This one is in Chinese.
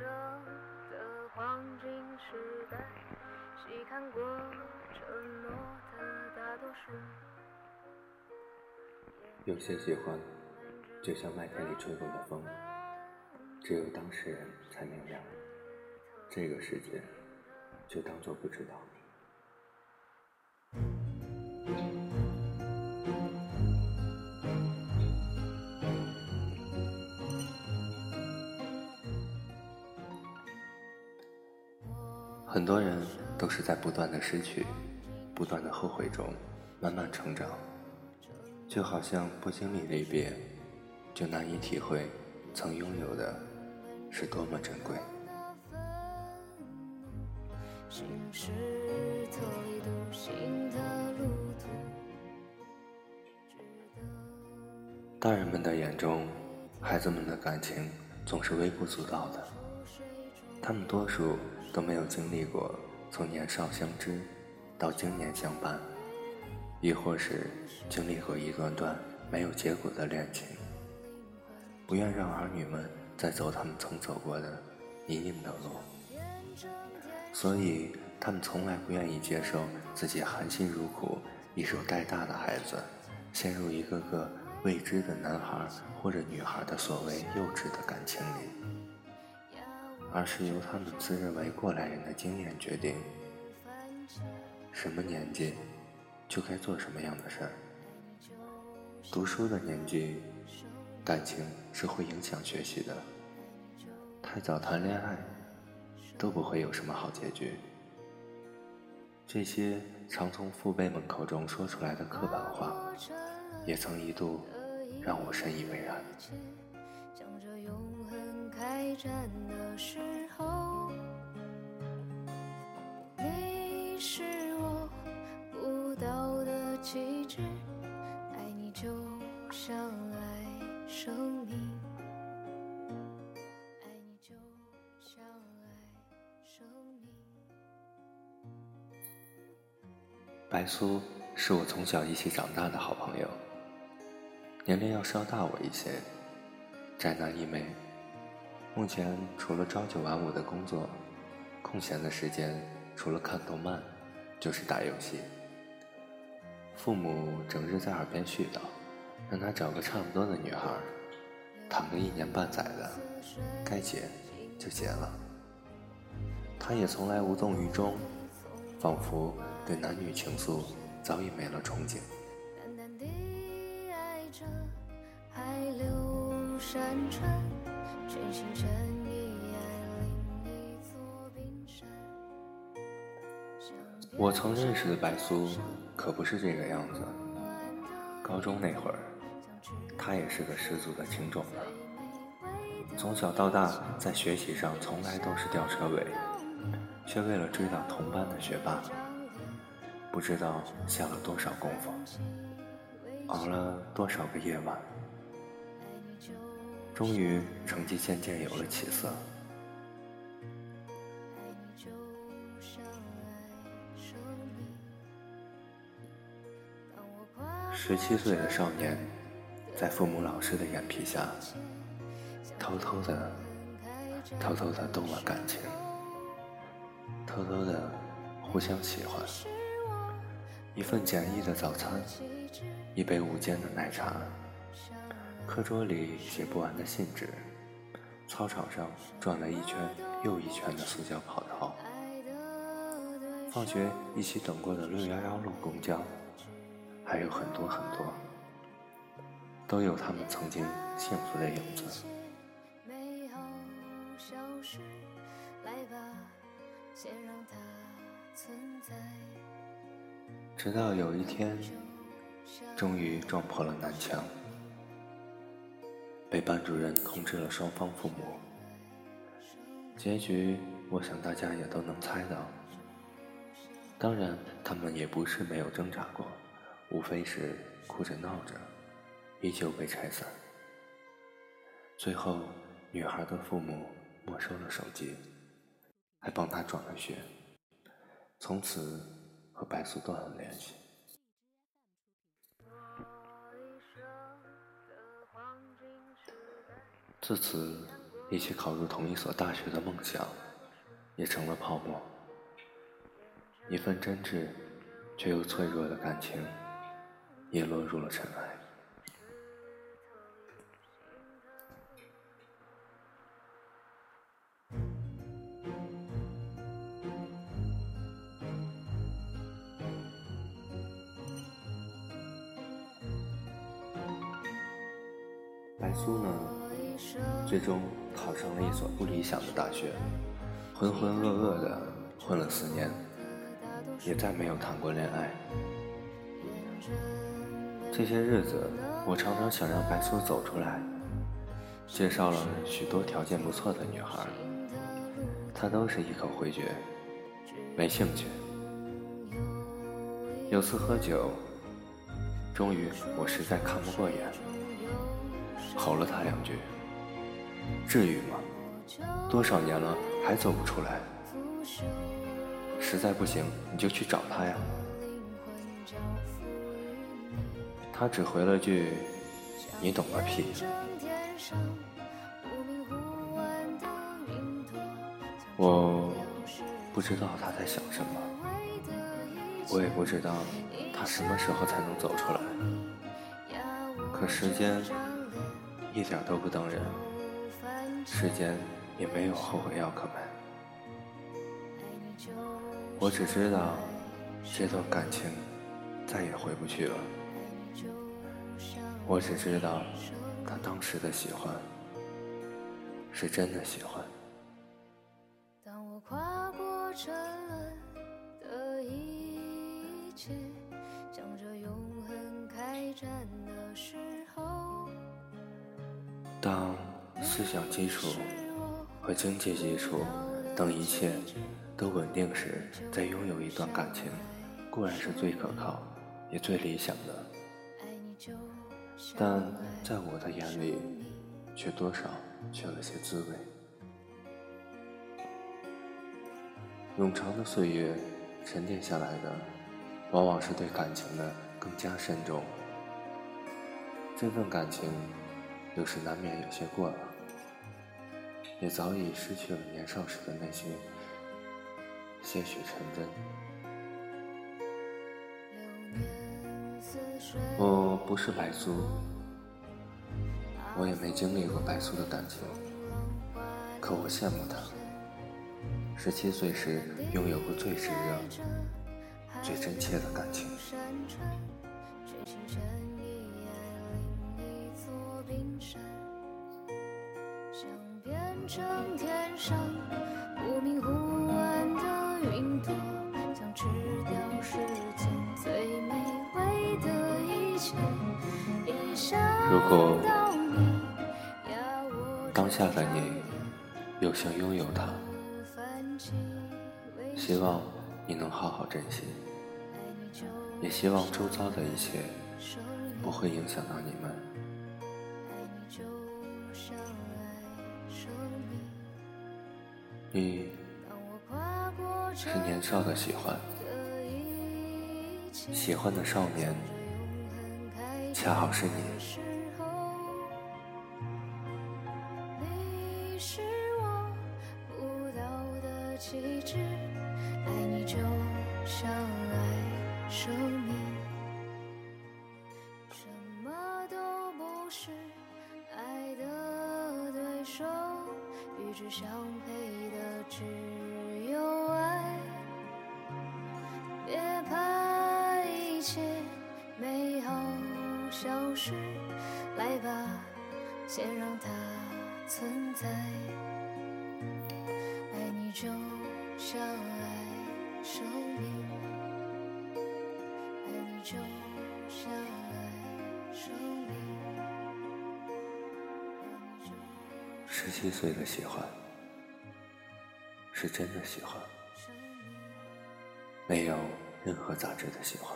舍的黄金时代，细看过承诺的大多数。有些喜欢，就像麦田里吹过的风，只有当事人才明了。这个世界，就当做不知道。是在不断的失去、不断的后悔中慢慢成长，就好像不经历离别，就难以体会曾拥有的是多么珍贵。大人们的眼中，孩子们的感情总是微不足道的，他们多数。都没有经历过从年少相知到经年相伴，亦或是经历过一段段没有结果的恋情，不愿让儿女们再走他们曾走过的泥泞的路，所以他们从来不愿意接受自己含辛茹苦一手带大的孩子，陷入一个个未知的男孩或者女孩的所谓幼稚的感情里。而是由他们自认为过来人的经验决定，什么年纪就该做什么样的事儿。读书的年纪，感情是会影响学习的。太早谈恋爱，都不会有什么好结局。这些常从父辈们口中说出来的刻板话，也曾一度让我深以为然。开战的时候，你是我不到的气质，爱你就像爱生命，爱你就像爱生命。白苏是我从小一起长大的好朋友，年龄要稍大我一些，宅男一枚。目前除了朝九晚五的工作，空闲的时间除了看动漫，就是打游戏。父母整日在耳边絮叨，让他找个差不多的女孩，谈个一年半载的，该结就结了。他也从来无动于衷，仿佛对男女情愫早已没了憧憬。淡淡地爱着，海流山川我曾认识的白苏可不是这个样子。高中那会儿，她也是个十足的情种呢。从小到大，在学习上从来都是吊车尾，却为了追到同班的学霸，不知道下了多少功夫，熬了多少个夜晚。终于，成绩渐渐有了起色。十七岁的少年，在父母老师的眼皮下，偷偷的、偷偷的动了感情，偷偷的互相喜欢。一份简易的早餐，一杯无间的奶茶。课桌里写不完的信纸，操场上转了一圈又一圈的塑胶跑道，放学一起等过的六幺幺路公交，还有很多很多，都有他们曾经幸福的影子。直到有一天，终于撞破了南墙。被班主任通知了双方父母，结局我想大家也都能猜到。当然，他们也不是没有挣扎过，无非是哭着闹着，依旧被拆散。最后，女孩的父母没收了手机，还帮她转了学，从此和白素断了联系。自此，一起考入同一所大学的梦想，也成了泡沫。一份真挚却又脆弱的感情，也落入了尘埃。白苏呢，最终考上了一所不理想的大学，浑浑噩噩的混了四年，也再没有谈过恋爱。这些日子，我常常想让白苏走出来，介绍了许多条件不错的女孩，她都是一口回绝，没兴趣。有次喝酒，终于我实在看不过眼。吼了他两句，至于吗？多少年了还走不出来？实在不行你就去找他呀。他只回了句：“你懂个屁。”我不知道他在想什么，我也不知道他什么时候才能走出来。可时间。一点都不等人，世间也没有后悔药可买。我只知道，这段感情再也回不去了。我只知道，他当时的喜欢，是真的喜欢。思想基础和经济基础等一切都稳定时，再拥有一段感情，固然是最可靠也最理想的。但在我的眼里，却多少缺了些滋味。冗长的岁月沉淀下来的，往往是对感情的更加慎重。这份感情。有时难免有些过了，也早已失去了年少时的那些些许纯真。我不是白苏，我也没经历过白苏的感情，可我羡慕她。十七岁时拥有过最炙热、最真切的感情。成天上不明忽暗的云朵，将吃掉世间最美味的一切。如果当下的你又想拥有它，希望你能好好珍惜，也希望周遭的一切不会影响到你们。你是年少的喜欢，喜欢的少年，恰好是你。你是我不到的气质，爱你就像爱生命，消失，来吧，先让它存在。爱你就像爱生命，爱你就像爱生命。十七岁的喜欢。是真的喜欢，没有任何杂质的喜欢。